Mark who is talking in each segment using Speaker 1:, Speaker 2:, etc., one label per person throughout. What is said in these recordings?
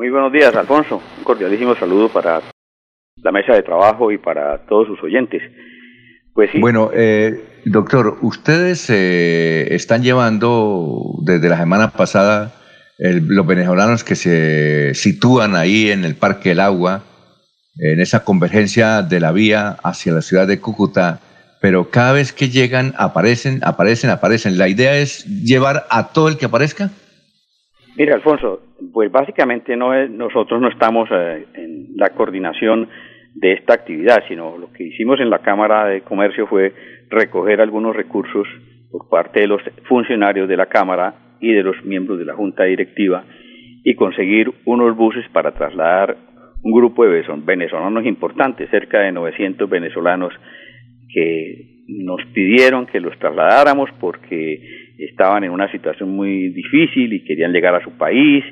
Speaker 1: Muy buenos días, Alfonso. Un cordialísimo saludo para la mesa de trabajo y para todos sus oyentes.
Speaker 2: Pues sí. Bueno, eh, doctor, ustedes eh, están llevando desde la semana pasada los venezolanos que se sitúan ahí en el Parque del Agua, en esa convergencia de la vía hacia la ciudad de Cúcuta, pero cada vez que llegan aparecen, aparecen, aparecen. ¿La idea es llevar a todo el que aparezca?
Speaker 1: Mira, Alfonso, pues básicamente no es, nosotros no estamos eh, en la coordinación de esta actividad, sino lo que hicimos en la Cámara de Comercio fue recoger algunos recursos por parte de los funcionarios de la Cámara y de los miembros de la Junta Directiva y conseguir unos buses para trasladar un grupo de venezolanos importantes, cerca de 900 venezolanos que nos pidieron que los trasladáramos porque estaban en una situación muy difícil y querían llegar a su país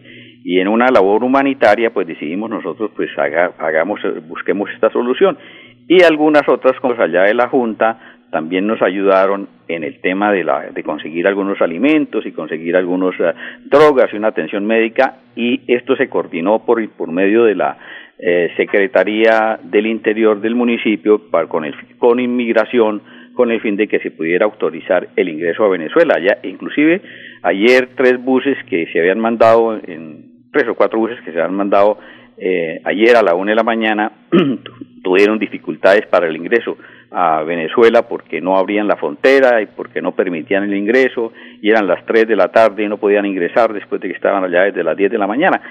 Speaker 1: y en una labor humanitaria pues decidimos nosotros pues hagamos busquemos esta solución. Y algunas otras cosas allá de la junta también nos ayudaron en el tema de, la, de conseguir algunos alimentos y conseguir algunas eh, drogas y una atención médica y esto se coordinó por, por medio de la eh, Secretaría del Interior del municipio para, con, el, con inmigración con el fin de que se pudiera autorizar el ingreso a Venezuela. Ya, inclusive ayer tres buses que se habían mandado, en, tres o cuatro buses que se habían mandado eh, ayer a la una de la mañana tuvieron dificultades para el ingreso a Venezuela porque no abrían la frontera y porque no permitían el ingreso y eran las tres de la tarde y no podían ingresar después de que estaban allá desde las diez de la mañana.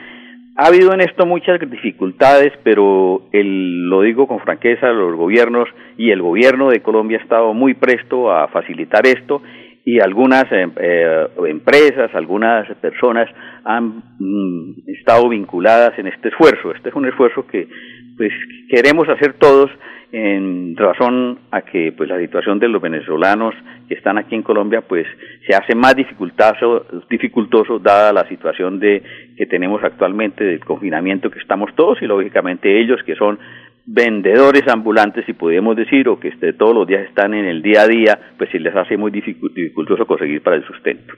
Speaker 1: Ha habido en esto muchas dificultades, pero el, lo digo con franqueza, los gobiernos y el gobierno de Colombia ha estado muy presto a facilitar esto y algunas eh, eh, empresas, algunas personas han mm, estado vinculadas en este esfuerzo. Este es un esfuerzo que pues queremos hacer todos en razón a que pues la situación de los venezolanos que están aquí en Colombia pues se hace más dificultoso, dificultoso dada la situación de que tenemos actualmente del confinamiento que estamos todos y lógicamente ellos que son vendedores ambulantes si podemos decir o que este, todos los días están en el día a día pues se les hace muy dificultoso conseguir para el sustento.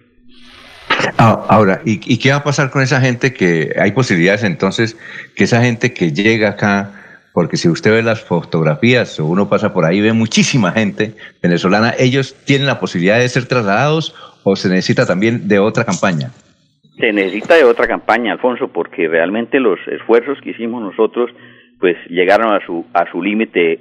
Speaker 2: Ah, ahora, ¿y, ¿y qué va a pasar con esa gente que hay posibilidades entonces que esa gente que llega acá porque si usted ve las fotografías o uno pasa por ahí, ve muchísima gente venezolana, ellos tienen la posibilidad de ser trasladados o se necesita también de otra campaña.
Speaker 1: Se necesita de otra campaña, Alfonso, porque realmente los esfuerzos que hicimos nosotros pues llegaron a su a su límite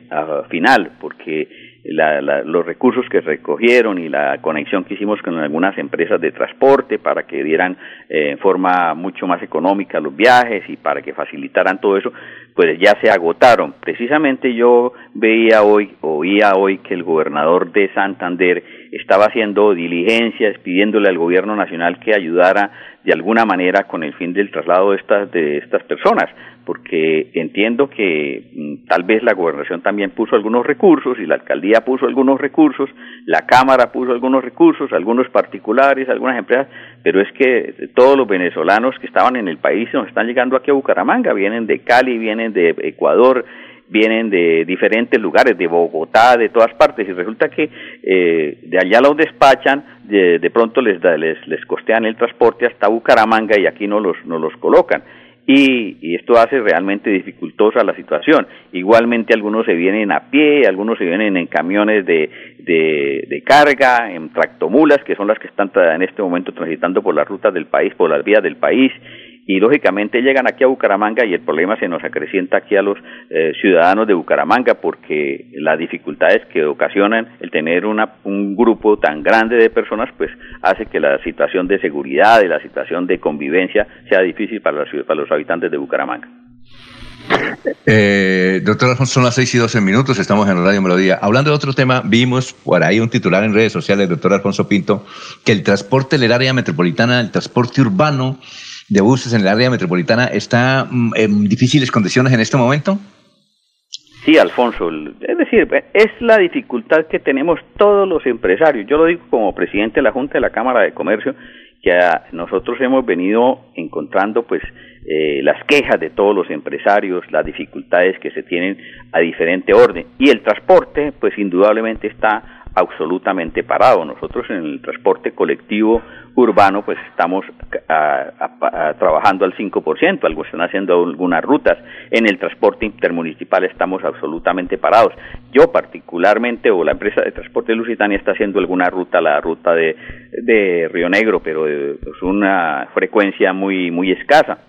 Speaker 1: final, porque los recursos que recogieron y la conexión que hicimos con algunas empresas de transporte para que dieran eh, en forma mucho más económica los viajes y para que facilitaran todo eso, pues ya se agotaron. Precisamente yo veía hoy, oía hoy que el gobernador de Santander estaba haciendo diligencias pidiéndole al gobierno nacional que ayudara de alguna manera con el fin del traslado de estas, de estas personas porque entiendo que mm, tal vez la gobernación también puso algunos recursos y la alcaldía puso algunos recursos, la Cámara puso algunos recursos, algunos particulares, algunas empresas, pero es que todos los venezolanos que estaban en el país nos están llegando aquí a Bucaramanga, vienen de Cali, vienen de Ecuador, vienen de diferentes lugares, de Bogotá, de todas partes, y resulta que eh, de allá los despachan, de, de pronto les, les, les costean el transporte hasta Bucaramanga y aquí no los, no los colocan y, esto hace realmente dificultosa la situación. Igualmente algunos se vienen a pie, algunos se vienen en camiones de, de, de, carga, en tractomulas, que son las que están en este momento transitando por las rutas del país, por las vías del país, y lógicamente llegan aquí a Bucaramanga y el problema se nos acrecienta aquí a los eh, ciudadanos de Bucaramanga porque las dificultades que ocasionan el tener una, un grupo tan grande de personas pues hace que la situación de seguridad y la situación de convivencia sea difícil para los, para los habitantes de Bucaramanga.
Speaker 2: Eh, doctor Alfonso, son las 6 y 12 minutos, estamos en Radio Melodía. Hablando de otro tema, vimos por ahí un titular en redes sociales, doctor Alfonso Pinto, que el transporte en el área metropolitana, el transporte urbano, de buses en el área metropolitana está mm, en difíciles condiciones en este momento?
Speaker 1: Sí, Alfonso. Es decir, es la dificultad que tenemos todos los empresarios. Yo lo digo como presidente de la Junta de la Cámara de Comercio, que nosotros hemos venido encontrando pues eh, las quejas de todos los empresarios, las dificultades que se tienen a diferente orden. Y el transporte, pues indudablemente está absolutamente parado. Nosotros en el transporte colectivo urbano pues estamos trabajando al 5%, algo están haciendo algunas rutas. En el transporte intermunicipal estamos absolutamente parados. Yo particularmente o la empresa de transporte Lusitania está haciendo alguna ruta, la ruta de, de Río Negro, pero es pues, una frecuencia muy muy escasa.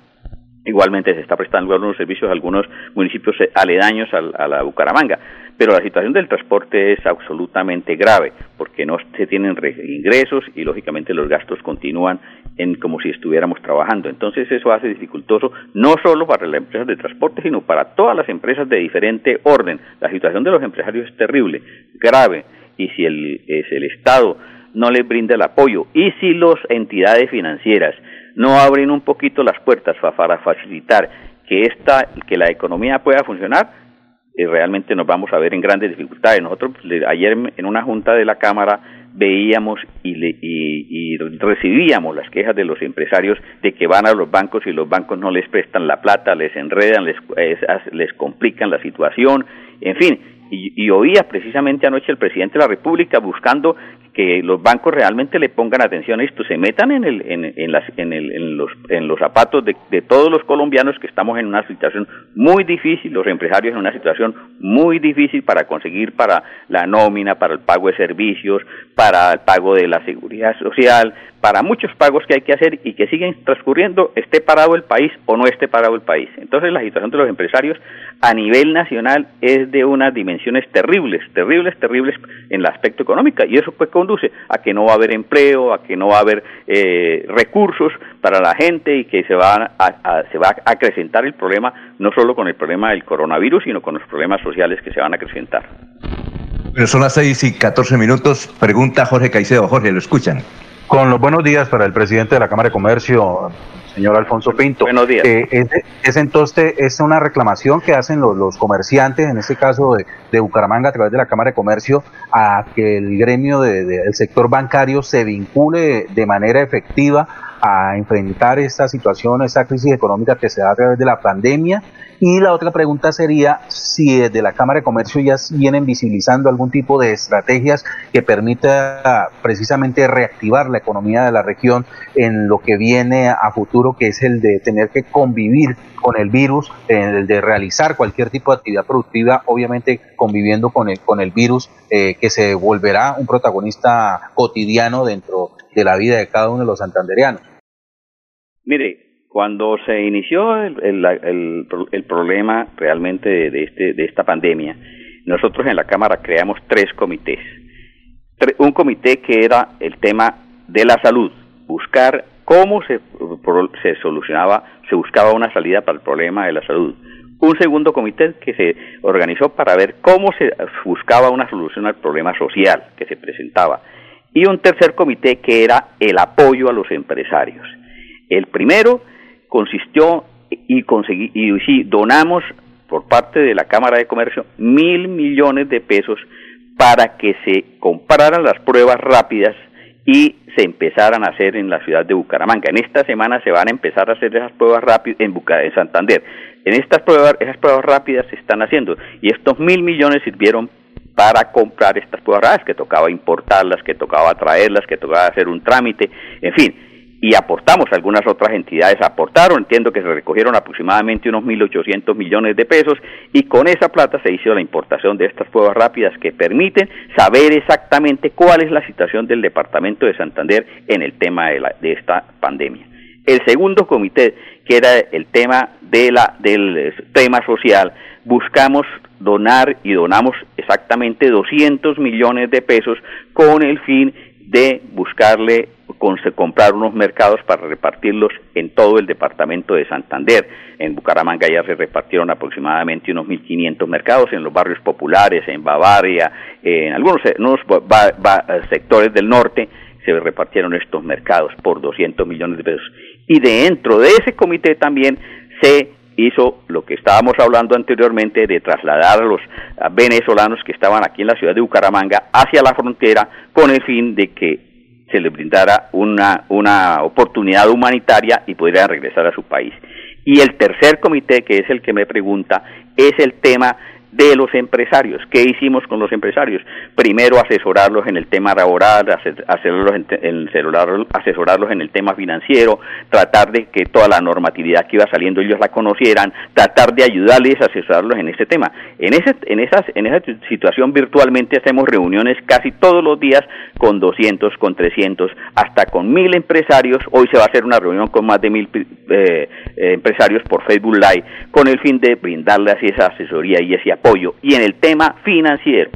Speaker 1: Igualmente se está prestando algunos servicios a algunos municipios aledaños a, la Bucaramanga. Pero la situación del transporte es absolutamente grave porque no se tienen ingresos y lógicamente los gastos continúan en como si estuviéramos trabajando. Entonces eso hace dificultoso no solo para las empresas de transporte, sino para todas las empresas de diferente orden. La situación de los empresarios es terrible, grave, y si el, es el Estado no les brinda el apoyo y si las entidades financieras no abren un poquito las puertas para facilitar que esta, que la economía pueda funcionar, eh, realmente nos vamos a ver en grandes dificultades. Nosotros ayer en una junta de la Cámara veíamos y, y, recibíamos las quejas de los empresarios de que van a los bancos y los bancos no les prestan la plata, les enredan, les, les complican la situación, en fin, y, y, oía precisamente anoche el presidente de la República buscando que los bancos realmente le pongan atención a esto, se metan en, el, en, las, en, el, en, los, en los zapatos de, de, todos los colombianos que estamos en una situación muy difícil, los empresarios en una situación muy difícil para conseguir para la nómina, para el pago de servicios, para el pago de la seguridad social, para muchos pagos que hay que hacer y que siguen transcurriendo, esté parado el país o no esté parado el país. Entonces la situación de los empresarios a nivel nacional es de unas dimensiones terribles, terribles, terribles en el aspecto económico y eso pues conduce a que no va a haber empleo, a que no va a haber eh, recursos para la gente y que se va a, se va a acrecentar el problema no solo con el problema del coronavirus, sino con los problemas sociales que se van a acrecentar.
Speaker 2: son las seis y catorce minutos. Pregunta Jorge Caicedo. Jorge, ¿lo escuchan?
Speaker 3: Con los buenos días para el presidente de la Cámara de Comercio, señor Alfonso Pinto.
Speaker 1: Buenos días.
Speaker 3: Eh, es, entonces es una reclamación que hacen los, comerciantes, en este caso de, Bucaramanga, a través de la Cámara de Comercio, a que el gremio del sector bancario se vincule de manera efectiva a enfrentar esta situación, esta crisis económica que se da a través de la pandemia y la otra pregunta sería si desde la Cámara de Comercio ya vienen visibilizando algún tipo de estrategias que permita precisamente reactivar la economía de la región en lo que viene a futuro, que es el de tener que convivir con el virus, el de realizar cualquier tipo de actividad productiva, obviamente conviviendo con el, con el virus, eh, que se volverá un protagonista cotidiano dentro de la vida de cada uno de los santandereanos.
Speaker 1: Mire, cuando se inició el, el, el, problema realmente de, este, de esta pandemia, nosotros en la Cámara creamos tres comités. Un comité que era el tema de la salud, buscar cómo se, se solucionaba, se buscaba una salida para el problema de la salud. Un segundo comité que se organizó para ver cómo se buscaba una solución al problema social que se presentaba. Y un tercer comité que era el apoyo a los empresarios. El primero consistió y conseguí, y sí, donamos por parte de la Cámara de Comercio mil millones de pesos para que se compraran las pruebas rápidas y se empezaran a hacer en la ciudad de Bucaramanga. En esta semana se van a empezar a hacer esas pruebas rápidas en, en Santander. En estas pruebas, esas pruebas rápidas se están haciendo y estos mil millones sirvieron para comprar estas pruebas rápidas, que tocaba importarlas, que tocaba traerlas, que tocaba hacer un trámite, en fin, y aportamos, algunas otras entidades aportaron, entiendo que se recogieron aproximadamente unos 1.800 millones de pesos y con esa plata se hizo la importación de estas pruebas rápidas que permiten saber exactamente cuál es la situación del departamento de Santander en el tema de, la, de esta pandemia. El segundo comité, que era el tema de la, del tema social, buscamos donar y donamos exactamente 200 millones de pesos con el fin de buscarle comprar unos mercados para repartirlos en todo el departamento de Santander. En Bucaramanga ya se repartieron aproximadamente unos 1.500 mercados en los barrios populares, en Bavaria, en algunos, sectores del norte se repartieron estos mercados por 200 millones de pesos. Y dentro de ese comité también se hizo lo que estábamos hablando anteriormente de trasladar a los venezolanos que estaban aquí en la ciudad de Bucaramanga hacia la frontera con el fin de que se les brindara una, una oportunidad humanitaria y pudieran regresar a su país. Y el tercer comité, que es el que me pregunta, es el tema de los empresarios. ¿Qué hicimos con los empresarios? Primero asesorarlos en el tema laboral, asesorarlos en, asesorarlos en el tema financiero, tratar de que toda la normatividad que iba saliendo ellos la conocieran, tratar de ayudarles asesorarlos en ese tema. En, ese, en, esas, en esa situación virtualmente hacemos reuniones casi todos los días con 200, con 300, hasta con mil empresarios. Hoy se va a hacer una reunión con más de mil eh, eh, empresarios por Facebook Live con el fin de brindarles esa asesoría y ese apoyo. Y en el tema financiero,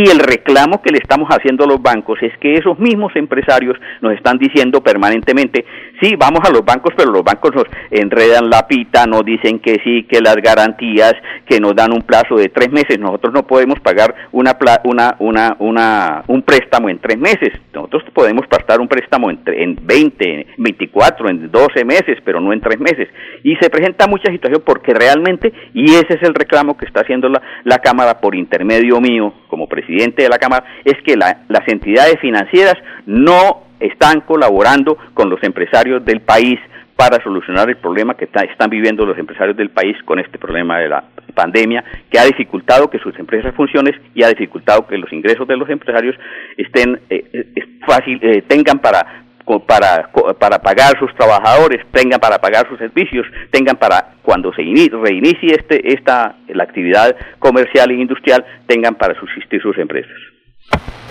Speaker 1: y el reclamo que le estamos haciendo a los bancos es que esos mismos empresarios nos están diciendo permanentemente, sí, vamos a los bancos, pero los bancos nos enredan la pita, nos dicen que sí, que las garantías, que nos dan un plazo de tres meses. Nosotros no podemos pagar una, una, una, una, un préstamo en tres meses. Nosotros podemos prestar un préstamo en, en 20, en 24, en 12 meses, pero no en tres meses. Y se presenta mucha situación porque realmente, y ese es el reclamo que está haciendo la, la Cámara por intermedio mío como presidente, de la Cámara, es que las entidades financieras no están colaborando con los empresarios del país para solucionar el problema que están viviendo los empresarios del país con este problema de la pandemia, que ha dificultado que sus empresas funcionen y ha dificultado que los ingresos de los empresarios estén eh, eh, fácil eh, tengan para para, para pagar sus trabajadores, tengan para pagar sus servicios, tengan para cuando se reinicie este, esta, la actividad comercial e industrial, tengan para subsistir sus empresas.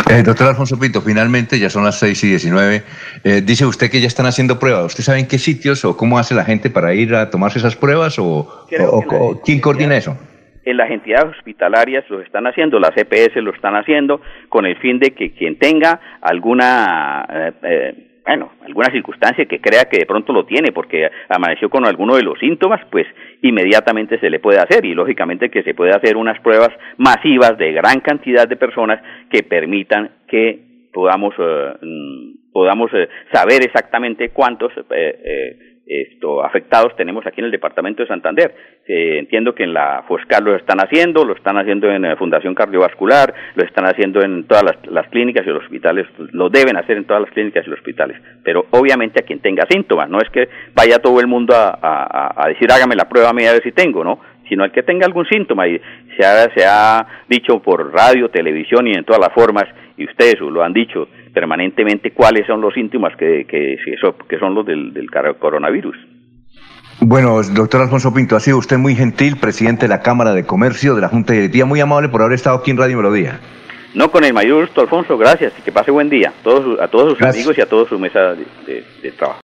Speaker 2: Eh, doctor Alfonso Pinto, finalmente ya son las 6 y 19. Eh, dice usted que ya están haciendo pruebas. ¿Usted sabe en qué sitios o cómo hace la gente para ir a tomarse esas pruebas o, quién coordina eso?
Speaker 1: En las entidades hospitalarias lo están haciendo, las EPS lo están haciendo con el fin de que quien tenga alguna eh, eh bueno, alguna circunstancia que crea que de pronto lo tiene porque amaneció con alguno de los síntomas, pues inmediatamente se le puede hacer y lógicamente que se puede hacer unas pruebas masivas de gran cantidad de personas que permitan que podamos eh, mm, podamos eh, saber exactamente cuántos eh, esto, afectados tenemos aquí en el departamento de Santander. entiendo que en la Foscal lo están haciendo, lo están haciendo en la Fundación Cardiovascular, lo están haciendo en todas las, clínicas y los hospitales, lo deben hacer en todas las clínicas y los hospitales. Pero obviamente a quien tenga síntomas, no es que vaya todo el mundo a, decir hágame la prueba a mí a ver si tengo, ¿no? Sino al que tenga algún síntoma y se ha, se ha dicho por radio, televisión y en todas las formas, y ustedes lo han dicho, permanentemente cuáles son los síntomas que, que, que son los del, del coronavirus.
Speaker 2: Bueno, doctor Alfonso Pinto, ha sido usted muy gentil, presidente de la Cámara de Comercio de la Junta Directiva, muy amable por haber estado aquí en Radio Melodía.
Speaker 1: No, con el mayor gusto, Alfonso, gracias y que pase buen día a todos, a todos sus amigos y a toda su mesa de trabajo.